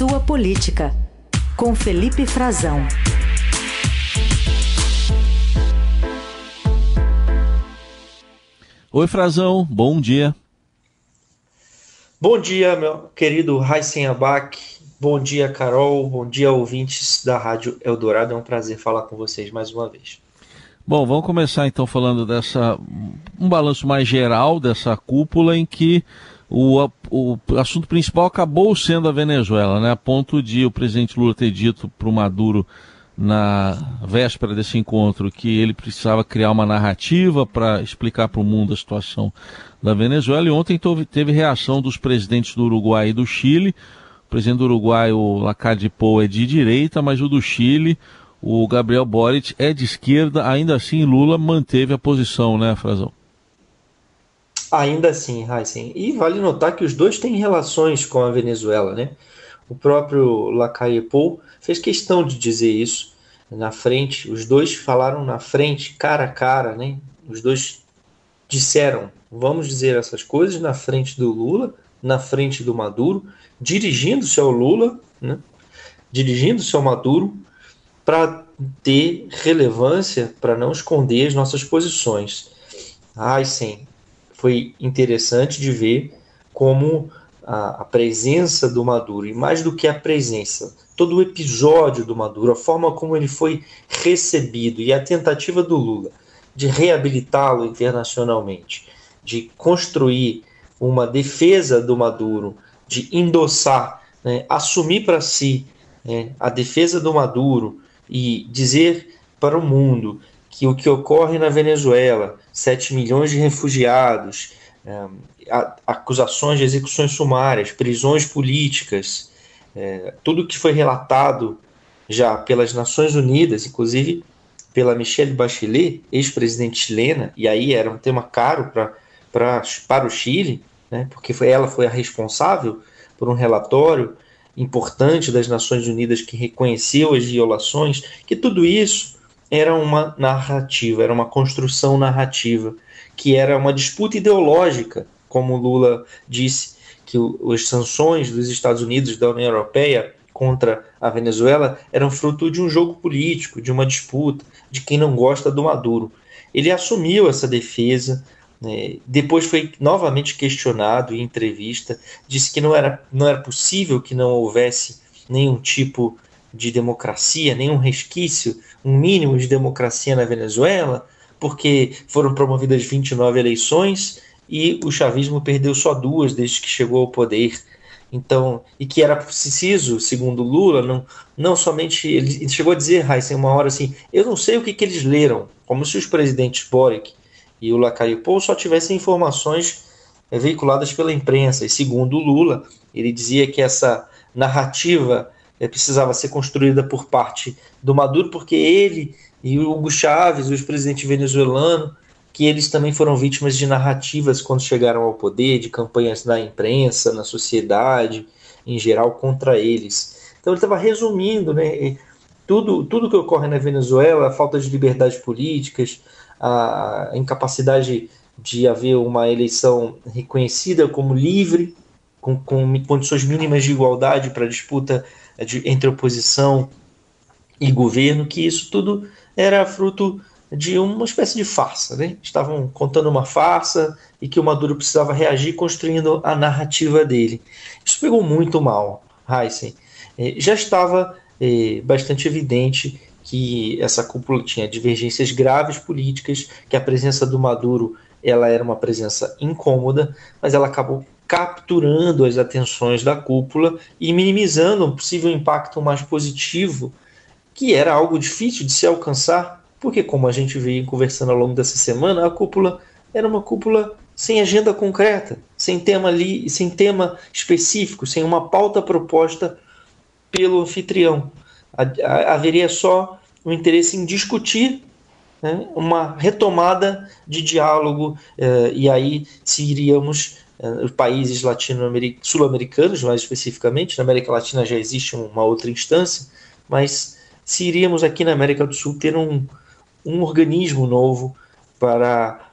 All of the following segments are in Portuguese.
Sua Política, com Felipe Frazão. Oi, Frazão, bom dia. Bom dia, meu querido Raíssen Abac. Bom dia, Carol. Bom dia, ouvintes da Rádio Eldorado. É um prazer falar com vocês mais uma vez. Bom, vamos começar então falando dessa um balanço mais geral dessa cúpula em que o, o assunto principal acabou sendo a Venezuela, né? A ponto de o presidente Lula ter dito para o Maduro na véspera desse encontro que ele precisava criar uma narrativa para explicar para o mundo a situação da Venezuela. E ontem teve, reação dos presidentes do Uruguai e do Chile. O presidente do Uruguai, o Lacarde Pou, é de direita, mas o do Chile, o Gabriel Boric, é de esquerda. Ainda assim, Lula manteve a posição, né, Frazão? Ainda assim, Heisen. E vale notar que os dois têm relações com a Venezuela, né? O próprio Lacaille Pou fez questão de dizer isso na frente. Os dois falaram na frente, cara a cara, né? Os dois disseram, vamos dizer essas coisas na frente do Lula, na frente do Maduro, dirigindo-se ao Lula, né? Dirigindo-se ao Maduro para ter relevância, para não esconder as nossas posições. Ai, sim, foi interessante de ver como a, a, presença do Maduro, e mais do que a presença, todo o episódio do Maduro, a forma como ele foi recebido e a tentativa do Lula de reabilitá-lo internacionalmente, de construir uma defesa do Maduro, de endossar, né, assumir para si né, a defesa do Maduro e dizer para o mundo que o que ocorre na Venezuela, 7 milhões de refugiados, é, acusações de execuções sumárias, prisões políticas, é, tudo que foi relatado já pelas Nações Unidas, inclusive pela Michelle Bachelet, ex-presidente chilena, e aí era um tema caro pra, pra, para o Chile, né, porque foi, ela foi a responsável por um relatório importante das Nações Unidas que reconheceu as violações, que tudo isso era uma narrativa, era uma construção narrativa, que era uma disputa ideológica, como Lula disse, que as sanções dos Estados Unidos da União Europeia contra a Venezuela eram fruto de um jogo político, de uma disputa, de quem não gosta do Maduro. Ele assumiu essa defesa, né, depois foi novamente questionado em entrevista, disse que não era, não era possível que não houvesse nenhum tipo de democracia, nenhum resquício, um mínimo de democracia na Venezuela, porque foram promovidas 29 eleições e o chavismo perdeu só duas desde que chegou ao poder. Então, e que era preciso, segundo Lula, não, não somente. Ele chegou a dizer, Heisen, uma hora assim: eu não sei o que, que eles leram, como se os presidentes Boric e o Lacaille Pou só tivessem informações veiculadas pela imprensa. E segundo Lula, ele dizia que essa narrativa precisava ser construída por parte do Maduro, porque ele e o Hugo Chávez, o ex-presidente venezuelano, que eles também foram vítimas de narrativas quando chegaram ao poder, de campanhas na imprensa, na sociedade, em geral, contra eles. Então ele estava resumindo né, tudo, tudo que ocorre na Venezuela, a falta de liberdades políticas, a incapacidade de haver uma eleição reconhecida como livre, com, com condições mínimas de igualdade para disputa de, entre oposição e governo, que isso tudo era fruto de uma espécie de farsa. Né? Estavam contando uma farsa e que o Maduro precisava reagir construindo a narrativa dele. Isso pegou muito mal, Heisen. É, já estava é, bastante evidente que essa cúpula tinha divergências graves políticas, que a presença do Maduro ela era uma presença incômoda, mas ela acabou capturando as atenções da cúpula e minimizando um possível impacto mais positivo, que era algo difícil de se alcançar, porque, como a gente veio conversando ao longo dessa semana, a cúpula era uma cúpula sem agenda concreta, sem tema ali, sem tema específico, sem uma pauta proposta pelo anfitrião. Haveria só o interesse em discutir né, uma retomada de diálogo, eh, e aí se iríamos os países sul-americanos, mais especificamente, na América Latina já existe uma outra instância, mas se iríamos aqui na América do Sul ter um, um organismo novo para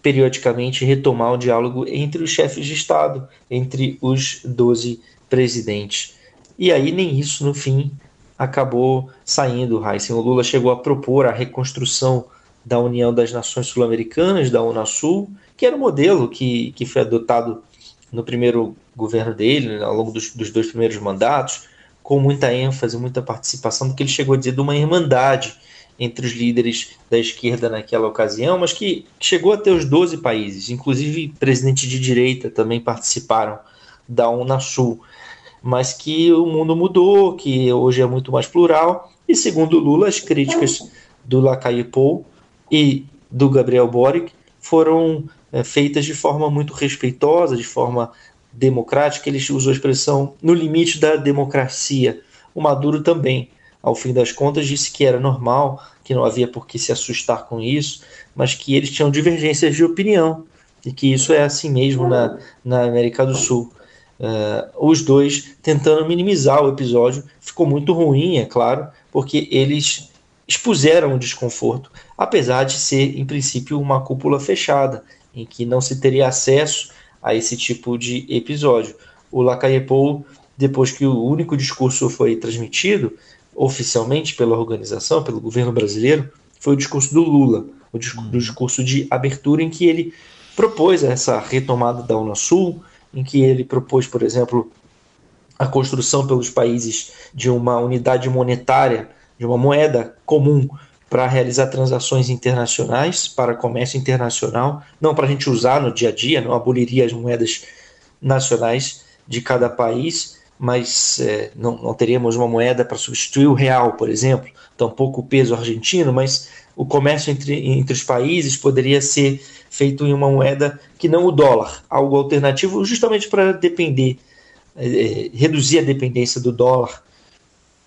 periodicamente retomar o diálogo entre os chefes de Estado, entre os 12 presidentes. E aí nem isso no fim acabou saindo, Heisen. O Lula chegou a propor a reconstrução da União das Nações Sul-Americanas, da Unasul, que era o modelo que, que foi adotado no primeiro governo dele, né, ao longo dos, dos dois primeiros mandatos, com muita ênfase, muita participação, do que ele chegou a dizer de uma irmandade entre os líderes da esquerda naquela ocasião, mas que chegou a ter os 12 países, inclusive presidentes de direita também participaram da Unasul, mas que o mundo mudou, que hoje é muito mais plural, e segundo Lula, as críticas do Lacaille Pou e do Gabriel Boric foram é, feitas de forma muito respeitosa, de forma democrática. Ele usou a expressão no limite da democracia. O Maduro também, ao fim das contas, disse que era normal, que não havia por que se assustar com isso, mas que eles tinham divergências de opinião e que isso é assim mesmo na, na América do Sul. Uh, os dois tentando minimizar o episódio. Ficou muito ruim, é claro, porque eles expuseram o desconforto, apesar de ser, em princípio, uma cúpula fechada, em que não se teria acesso a esse tipo de episódio. O Lacaille-Pou, depois que o único discurso foi transmitido oficialmente pela organização, pelo governo brasileiro, foi o discurso do Lula, o discurso, uhum. discurso de abertura em que ele propôs essa retomada da Unasul, em que ele propôs, por exemplo, a construção pelos países de uma unidade monetária de uma moeda comum para realizar transações internacionais, para comércio internacional, não para a gente usar no dia a dia, não aboliria as moedas nacionais de cada país, mas é, não, não teríamos uma moeda para substituir o real, por exemplo, tampouco o peso argentino, mas o comércio entre, entre os países poderia ser feito em uma moeda que não o dólar, algo alternativo, justamente para depender, é, é reduzir a dependência do dólar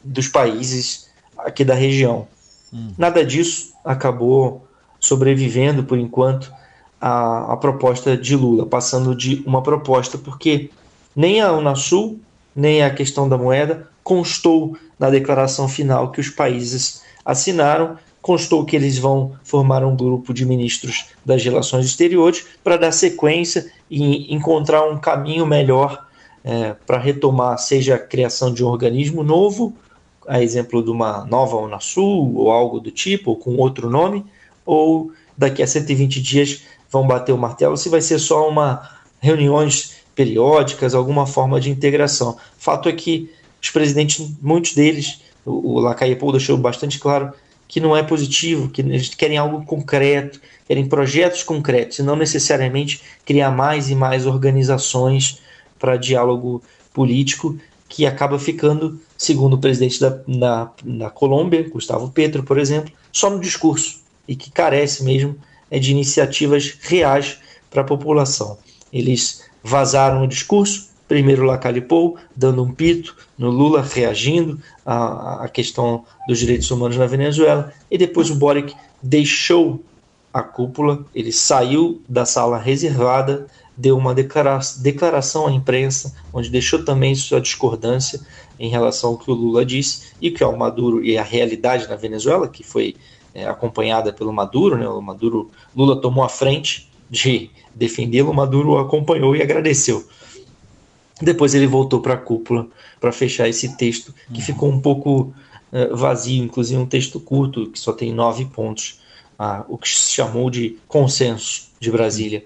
dos países aqui da região. Nada disso acabou sobrevivendo por enquanto a, a proposta de Lula, passando de uma proposta, porque nem a Unasul, nem a questão da moeda constou na declaração final que os países assinaram, constou que eles vão formar um grupo de ministros das relações exteriores para dar sequência e encontrar um caminho melhor é, para retomar, seja a criação de um organismo novo a exemplo de uma nova Unasul ou algo do tipo, ou com outro nome, ou daqui a 120 dias vão bater o martelo se vai ser só uma reuniões periódicas, alguma forma de integração. Fato é que os presidentes, muitos deles, o, Pou deixou bastante claro que não é positivo, que eles querem algo concreto, querem projetos concretos, e não necessariamente criar mais e mais organizações para diálogo político que acaba ficando, segundo o presidente da, na, na Colômbia, Gustavo Petro, por exemplo, só no discurso e que carece mesmo é, de iniciativas reais para a população. Eles vazaram o discurso, primeiro Lacalipou, dando um pito no Lula, reagindo à, à questão dos direitos humanos na Venezuela, e depois o Boric deixou a cúpula, ele saiu da sala reservada deu uma declaração à imprensa, onde deixou também sua discordância em relação ao que o Lula disse e que é o Maduro e a realidade na Venezuela, que foi é, acompanhada pelo Maduro, né? O Maduro, Lula tomou a frente de defendê-lo, o Maduro acompanhou e agradeceu. Depois ele voltou para a cúpula para fechar esse texto que uhum. ficou um pouco uh, vazio, inclusive um texto curto que só tem nove pontos, uh, o que se chamou de consenso de Brasília,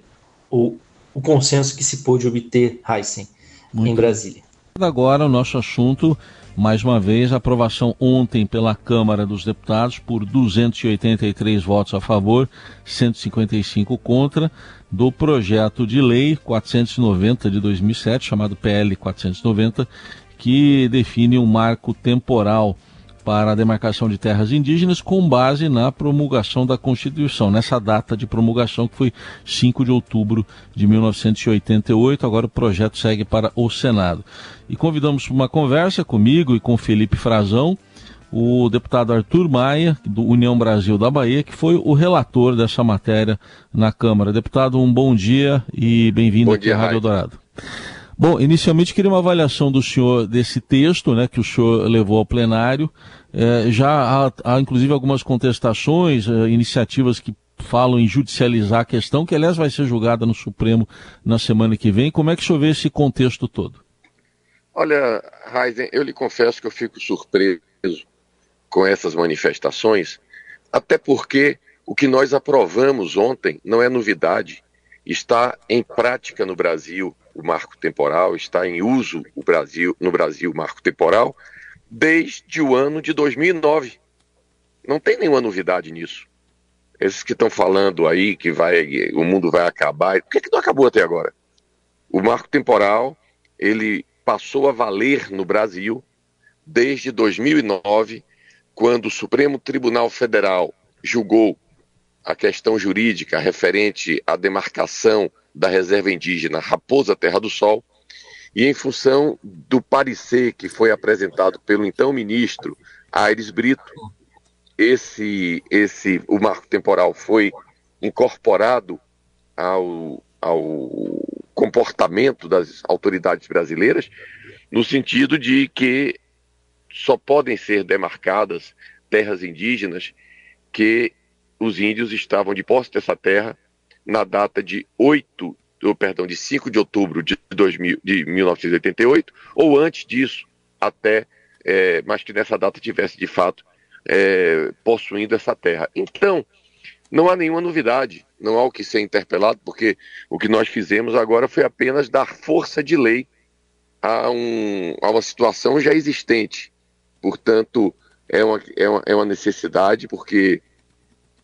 ou o consenso que se pôde obter, Heisen, em Brasília. Agora, o nosso assunto, mais uma vez, aprovação ontem pela Câmara dos Deputados por 283 votos a favor, 155 contra, do projeto de lei 490 de 2007, chamado PL 490, que define um marco temporal para a demarcação de terras indígenas com base na promulgação da Constituição, nessa data de promulgação que foi 5 de outubro de 1988. Agora o projeto segue para o Senado. E convidamos para uma conversa comigo e com Felipe Frazão, o deputado Arthur Maia, do União Brasil da Bahia, que foi o relator dessa matéria na Câmara. Deputado, um bom dia e bem-vindo aqui à Rádio Dourado. Bom, inicialmente queria uma avaliação do senhor desse texto, né, que o senhor levou ao plenário. É, já há, há, inclusive, algumas contestações, é, iniciativas que falam em judicializar a questão, que aliás vai ser julgada no Supremo na semana que vem. Como é que o senhor vê esse contexto todo? Olha, Heisen, eu lhe confesso que eu fico surpreso com essas manifestações, até porque o que nós aprovamos ontem não é novidade, está em prática no Brasil o marco temporal, está em uso o Brasil, no Brasil o marco temporal desde o ano de 2009. Não tem nenhuma novidade nisso. Esses que estão falando aí que vai, o mundo vai acabar, por que, que não acabou até agora? O marco temporal, ele passou a valer no Brasil desde 2009, quando o Supremo Tribunal Federal julgou a questão jurídica referente à demarcação da reserva indígena Raposa Terra do Sol, e em função do parecer que foi apresentado pelo então ministro Aires Brito, esse, esse, o marco temporal foi incorporado ao, ao comportamento das autoridades brasileiras, no sentido de que só podem ser demarcadas terras indígenas que os índios estavam de posse dessa terra na data de 8, ou, perdão, de 5 de outubro de, 2000, de 1988, ou antes disso, até, é, mas que nessa data tivesse de fato é, possuindo essa terra. Então, não há nenhuma novidade, não há o que ser interpelado, porque o que nós fizemos agora foi apenas dar força de lei a, um, a uma situação já existente. Portanto, é uma, é uma, é uma necessidade, porque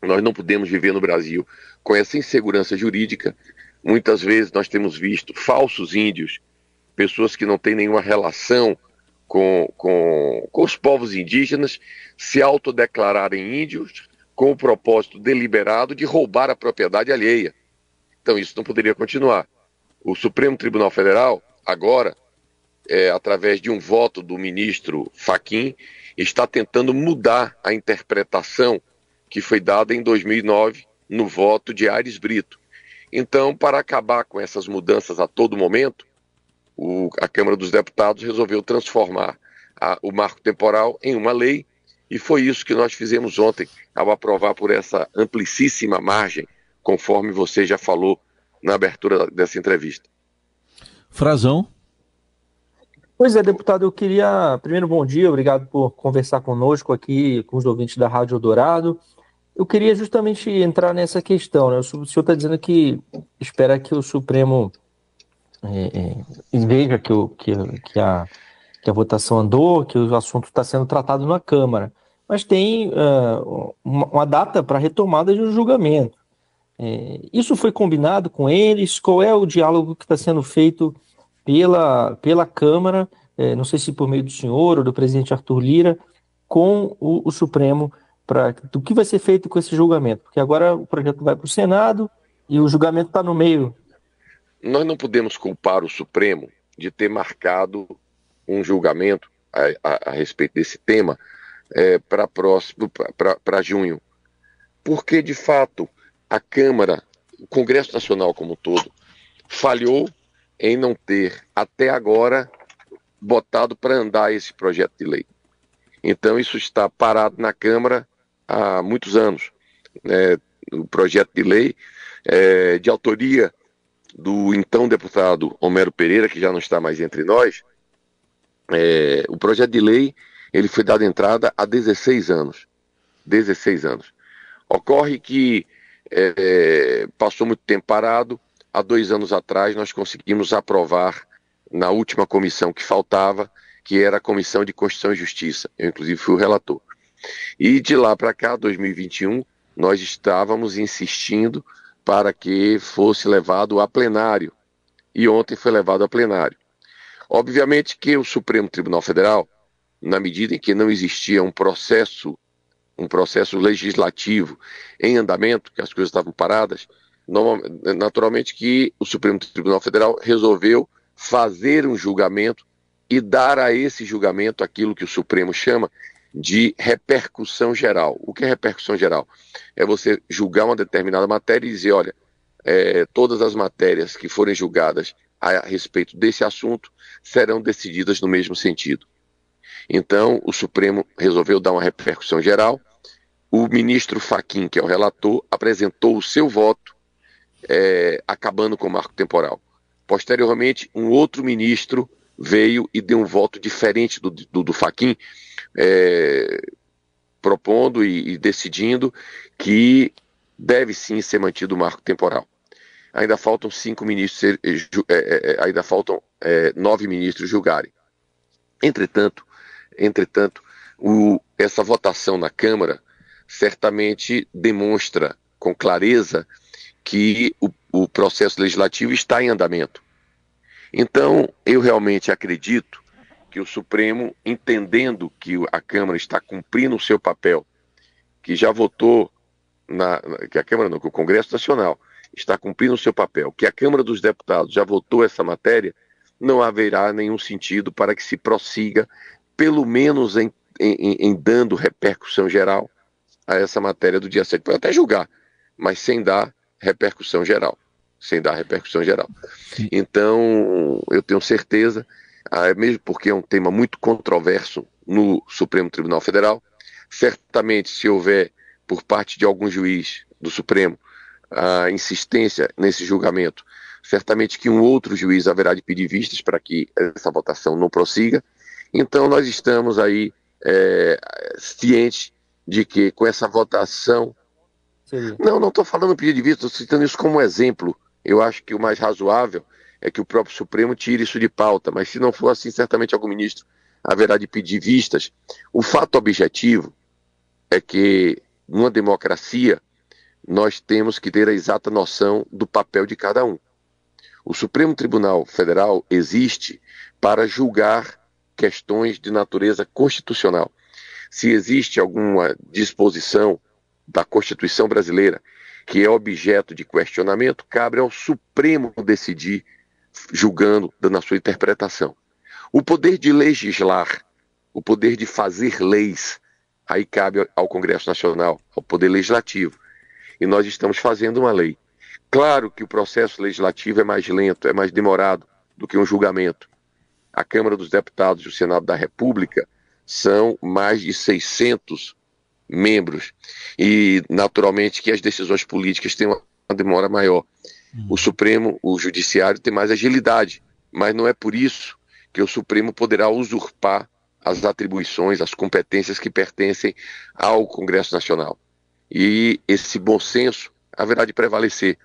nós não podemos viver no Brasil com essa insegurança jurídica. Muitas vezes nós temos visto falsos índios, pessoas que não têm nenhuma relação com, com, com os povos indígenas, se autodeclararem índios com o propósito deliberado de roubar a propriedade alheia. Então isso não poderia continuar. O Supremo Tribunal Federal, agora, é, através de um voto do ministro Faquim, está tentando mudar a interpretação que foi dada em 2009 no voto de Aires Brito. Então, para acabar com essas mudanças a todo momento, o, a Câmara dos Deputados resolveu transformar a, o marco temporal em uma lei, e foi isso que nós fizemos ontem, ao aprovar por essa amplíssima margem, conforme você já falou na abertura dessa entrevista. Frazão. Pois é, deputado, eu queria. Primeiro, bom dia, obrigado por conversar conosco aqui, com os ouvintes da Rádio Dourado. Eu queria justamente entrar nessa questão. Né? O senhor está dizendo que espera que o Supremo é, é, veja que, o, que, que, a, que a votação andou, que o assunto está sendo tratado na Câmara. Mas tem uh, uma, uma, data para retomada de um julgamento. É, isso foi combinado com eles? Qual é o diálogo que está sendo feito pela, pela Câmara, é, não sei se por meio do senhor ou do presidente Arthur Lira, com o, o Supremo do que vai ser feito com esse julgamento, porque agora o projeto vai para o Senado e o julgamento está no meio. Nós não podemos culpar o Supremo de ter marcado um julgamento a, a, a respeito desse tema é, para próximo para junho, porque de fato a Câmara, o Congresso Nacional como um todo, falhou em não ter até agora botado para andar esse projeto de lei. Então isso está parado na Câmara há muitos anos. É, o projeto de lei é, de autoria do então deputado Homero Pereira, que já não está mais entre nós, é, o projeto de lei ele foi dado entrada há 16 anos. 16 anos. Ocorre que é, passou muito tempo parado. Há dois anos atrás nós conseguimos aprovar na última comissão que faltava, que era a Comissão de Constituição e Justiça. Eu, inclusive, fui o relator. E de lá para cá, 2021, nós estávamos insistindo para que fosse levado a plenário. E ontem foi levado a plenário. Obviamente que o Supremo Tribunal Federal, na medida em que não existia um processo, um processo legislativo em andamento, que as coisas estavam paradas, naturalmente que o Supremo Tribunal Federal resolveu fazer um julgamento e dar a esse julgamento aquilo que o Supremo chama de repercussão geral. O que é repercussão geral? É você julgar uma determinada matéria e dizer, olha, é, todas as matérias que forem julgadas a respeito desse assunto serão decididas no mesmo sentido. Então, o Supremo resolveu dar uma repercussão geral. O ministro Faquim, que é o relator, apresentou o seu voto, é, acabando com o marco temporal. Posteriormente, um outro ministro veio e deu um voto diferente do, do, do Faquin, é, propondo e, e decidindo que deve sim ser mantido o marco temporal. Ainda faltam cinco ministros, é, ainda faltam nove ministros julgarem. Entretanto, entretanto, o, essa votação na Câmara certamente demonstra com clareza que o, o processo legislativo está em andamento. Então, eu realmente acredito que o Supremo, entendendo que a Câmara está cumprindo o seu papel, que já votou, na, que a Câmara não, que o Congresso Nacional está cumprindo o seu papel, que a Câmara dos Deputados já votou essa matéria, não haverá nenhum sentido para que se prossiga, pelo menos em, em, em dando repercussão geral a essa matéria do dia 7. Pode até julgar, mas sem dar repercussão geral. Sem dar repercussão geral. Então, eu tenho certeza, mesmo porque é um tema muito controverso no Supremo Tribunal Federal, certamente, se houver por parte de algum juiz do Supremo a insistência nesse julgamento, certamente que um outro juiz haverá de pedir vistas para que essa votação não prossiga. Então, nós estamos aí é, cientes de que com essa votação. Seria. Não, não estou falando pedir de vista, estou citando isso como exemplo. Eu acho que o mais razoável é que o próprio Supremo tire isso de pauta, mas se não for assim, certamente algum ministro haverá de pedir vistas. O fato objetivo é que, numa democracia, nós temos que ter a exata noção do papel de cada um. O Supremo Tribunal Federal existe para julgar questões de natureza constitucional se existe alguma disposição da Constituição brasileira que é objeto de questionamento, cabe ao Supremo decidir, julgando, dando a sua interpretação. O poder de legislar, o poder de fazer leis, aí cabe ao Congresso Nacional, ao Poder Legislativo. E nós estamos fazendo uma lei. Claro que o processo legislativo é mais lento, é mais demorado do que um julgamento. A Câmara dos Deputados e o Senado da República são mais de 600 membros e naturalmente que as decisões políticas têm uma demora maior. O Supremo, o Judiciário tem mais agilidade, mas não é por isso que o Supremo poderá usurpar as atribuições, as competências que pertencem ao Congresso Nacional. E esse bom senso haverá de prevalecer.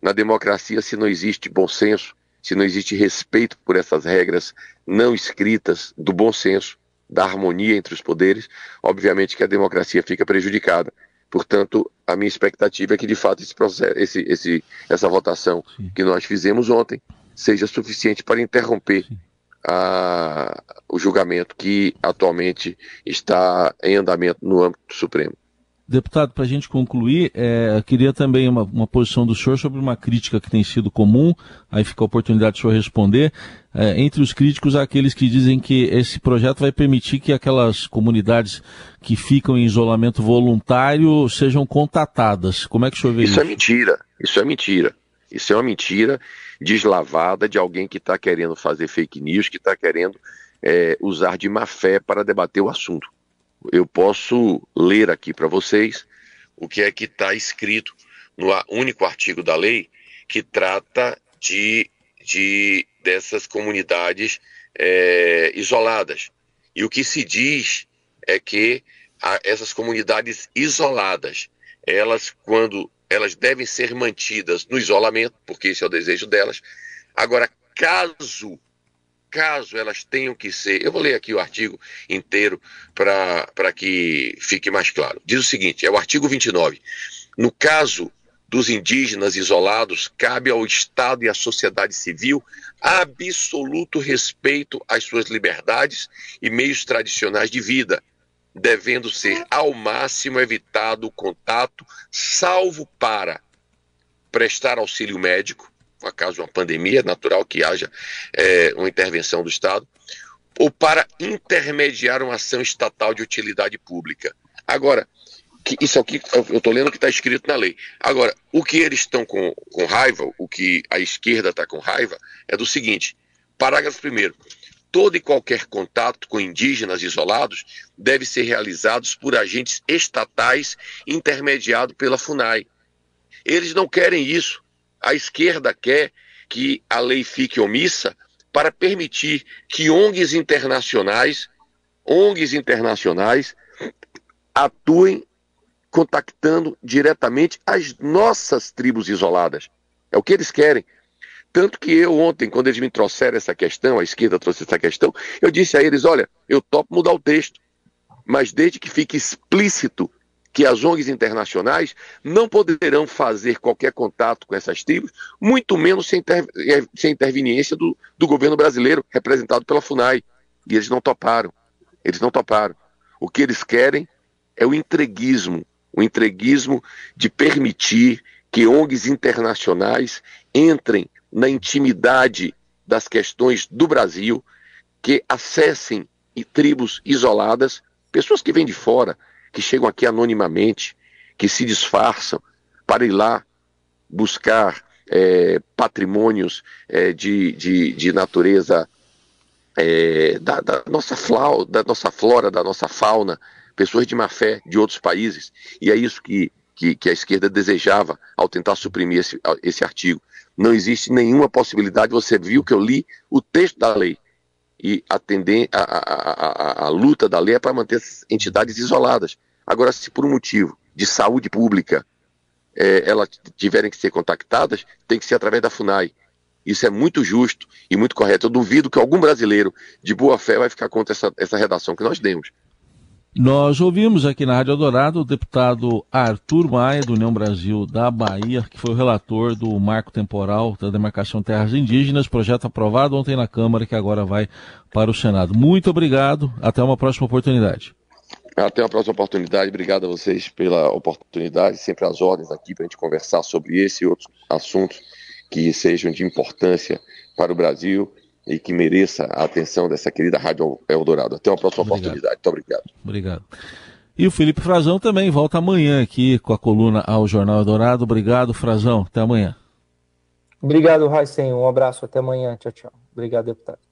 Na democracia, se não existe bom senso, se não existe respeito por essas regras não escritas do bom senso, da harmonia entre os poderes, obviamente que a democracia fica prejudicada. Portanto, a minha expectativa é que, de fato, esse processo, esse, esse, essa votação Sim. que nós fizemos ontem seja suficiente para interromper a, o julgamento que atualmente está em andamento no âmbito do Supremo. Deputado, para a gente concluir, é, queria também uma, uma, posição do senhor sobre uma crítica que tem sido comum, aí fica a oportunidade do senhor responder. É, entre os críticos, há aqueles que dizem que esse projeto vai permitir que aquelas comunidades que ficam em isolamento voluntário sejam contatadas. Como é que o senhor vê isso? Isso é mentira, isso é mentira. Isso é uma mentira deslavada de alguém que está querendo fazer fake news, que está querendo é, usar de má fé para debater o assunto eu posso ler aqui para vocês o que é que está escrito no único artigo da lei que trata de, de dessas comunidades é, isoladas. E o que se diz é que a, essas comunidades isoladas, elas quando elas devem ser mantidas no isolamento, porque esse é o desejo delas. Agora, caso caso elas tenham que ser. Eu vou ler aqui o artigo inteiro para que fique mais claro. Diz o seguinte: é o artigo 29. No caso dos indígenas isolados, cabe ao Estado e à sociedade civil absoluto respeito às suas liberdades e meios tradicionais de vida, devendo ser ao máximo evitado o contato, salvo para prestar auxílio médico, acaso uma pandemia, é natural que haja é, uma intervenção do Estado, ou para intermediar uma ação estatal de utilidade pública. Agora, isso aqui, eu estou lendo o que está escrito na lei. Agora, o que eles estão com, com raiva, o que a esquerda está com raiva, é do seguinte: parágrafo 1. Todo e qualquer contato com indígenas isolados deve ser realizado por agentes estatais intermediado pela FUNAI. Eles não querem isso. A esquerda quer que a lei fique omissa para permitir que ONGs internacionais, ONGs internacionais, atuem contactando diretamente as nossas tribos isoladas. É o que eles querem. Tanto que eu ontem, quando eles me trouxeram essa questão, a esquerda trouxe essa questão, eu disse a eles: olha, eu topo mudar o texto, mas desde que fique explícito que as ONGs internacionais não poderão fazer qualquer contato com essas tribos, muito menos sem, inter... Eh, sem interveniência do, do governo brasileiro, representado pela FUNAI. E eles não toparam. Eles não toparam. O que eles querem é o entreguismo o entreguismo de permitir que ONGs internacionais entrem na intimidade das questões do Brasil, que acessem tribos isoladas, pessoas que vêm de fora, que chegam aqui anonimamente, que se disfarçam para ir lá buscar é, patrimônios é, de, de, de, natureza é, da, da, nossa flora, da nossa flora, da nossa fauna, pessoas de má fé de outros países. E é isso que, que, que a esquerda desejava ao tentar suprimir esse, esse artigo. Não existe nenhuma possibilidade, você viu que eu li o texto da lei e atender a, a, a, a, luta da lei é para manter essas entidades isoladas. Agora, se por um motivo de saúde pública é, elas tiverem que ser contactadas, tem que ser através da FUNAI. Isso é muito justo e muito correto. Eu duvido que algum brasileiro de boa fé vai ficar contra essa, essa redação que nós demos. Nós ouvimos aqui na Rádio Dourado o deputado Arthur Maia, do União Brasil da Bahia, que foi o relator do marco temporal da demarcação de terras indígenas, projeto aprovado ontem na Câmara, que agora vai para o Senado. Muito obrigado, até uma próxima oportunidade. Até uma próxima oportunidade, obrigado a vocês pela oportunidade, sempre as ordens aqui para a gente conversar sobre esse e outros assuntos que sejam de importância para o Brasil e que mereça a atenção dessa querida Rádio Eldorado. Até uma próxima obrigado. oportunidade. Muito obrigado. Obrigado. E o Felipe Frazão também volta amanhã aqui com a coluna ao Jornal Eldorado. Obrigado, Frazão. Até amanhã. Obrigado, Raicen. Um abraço. Até amanhã. Tchau, tchau. Obrigado, deputado.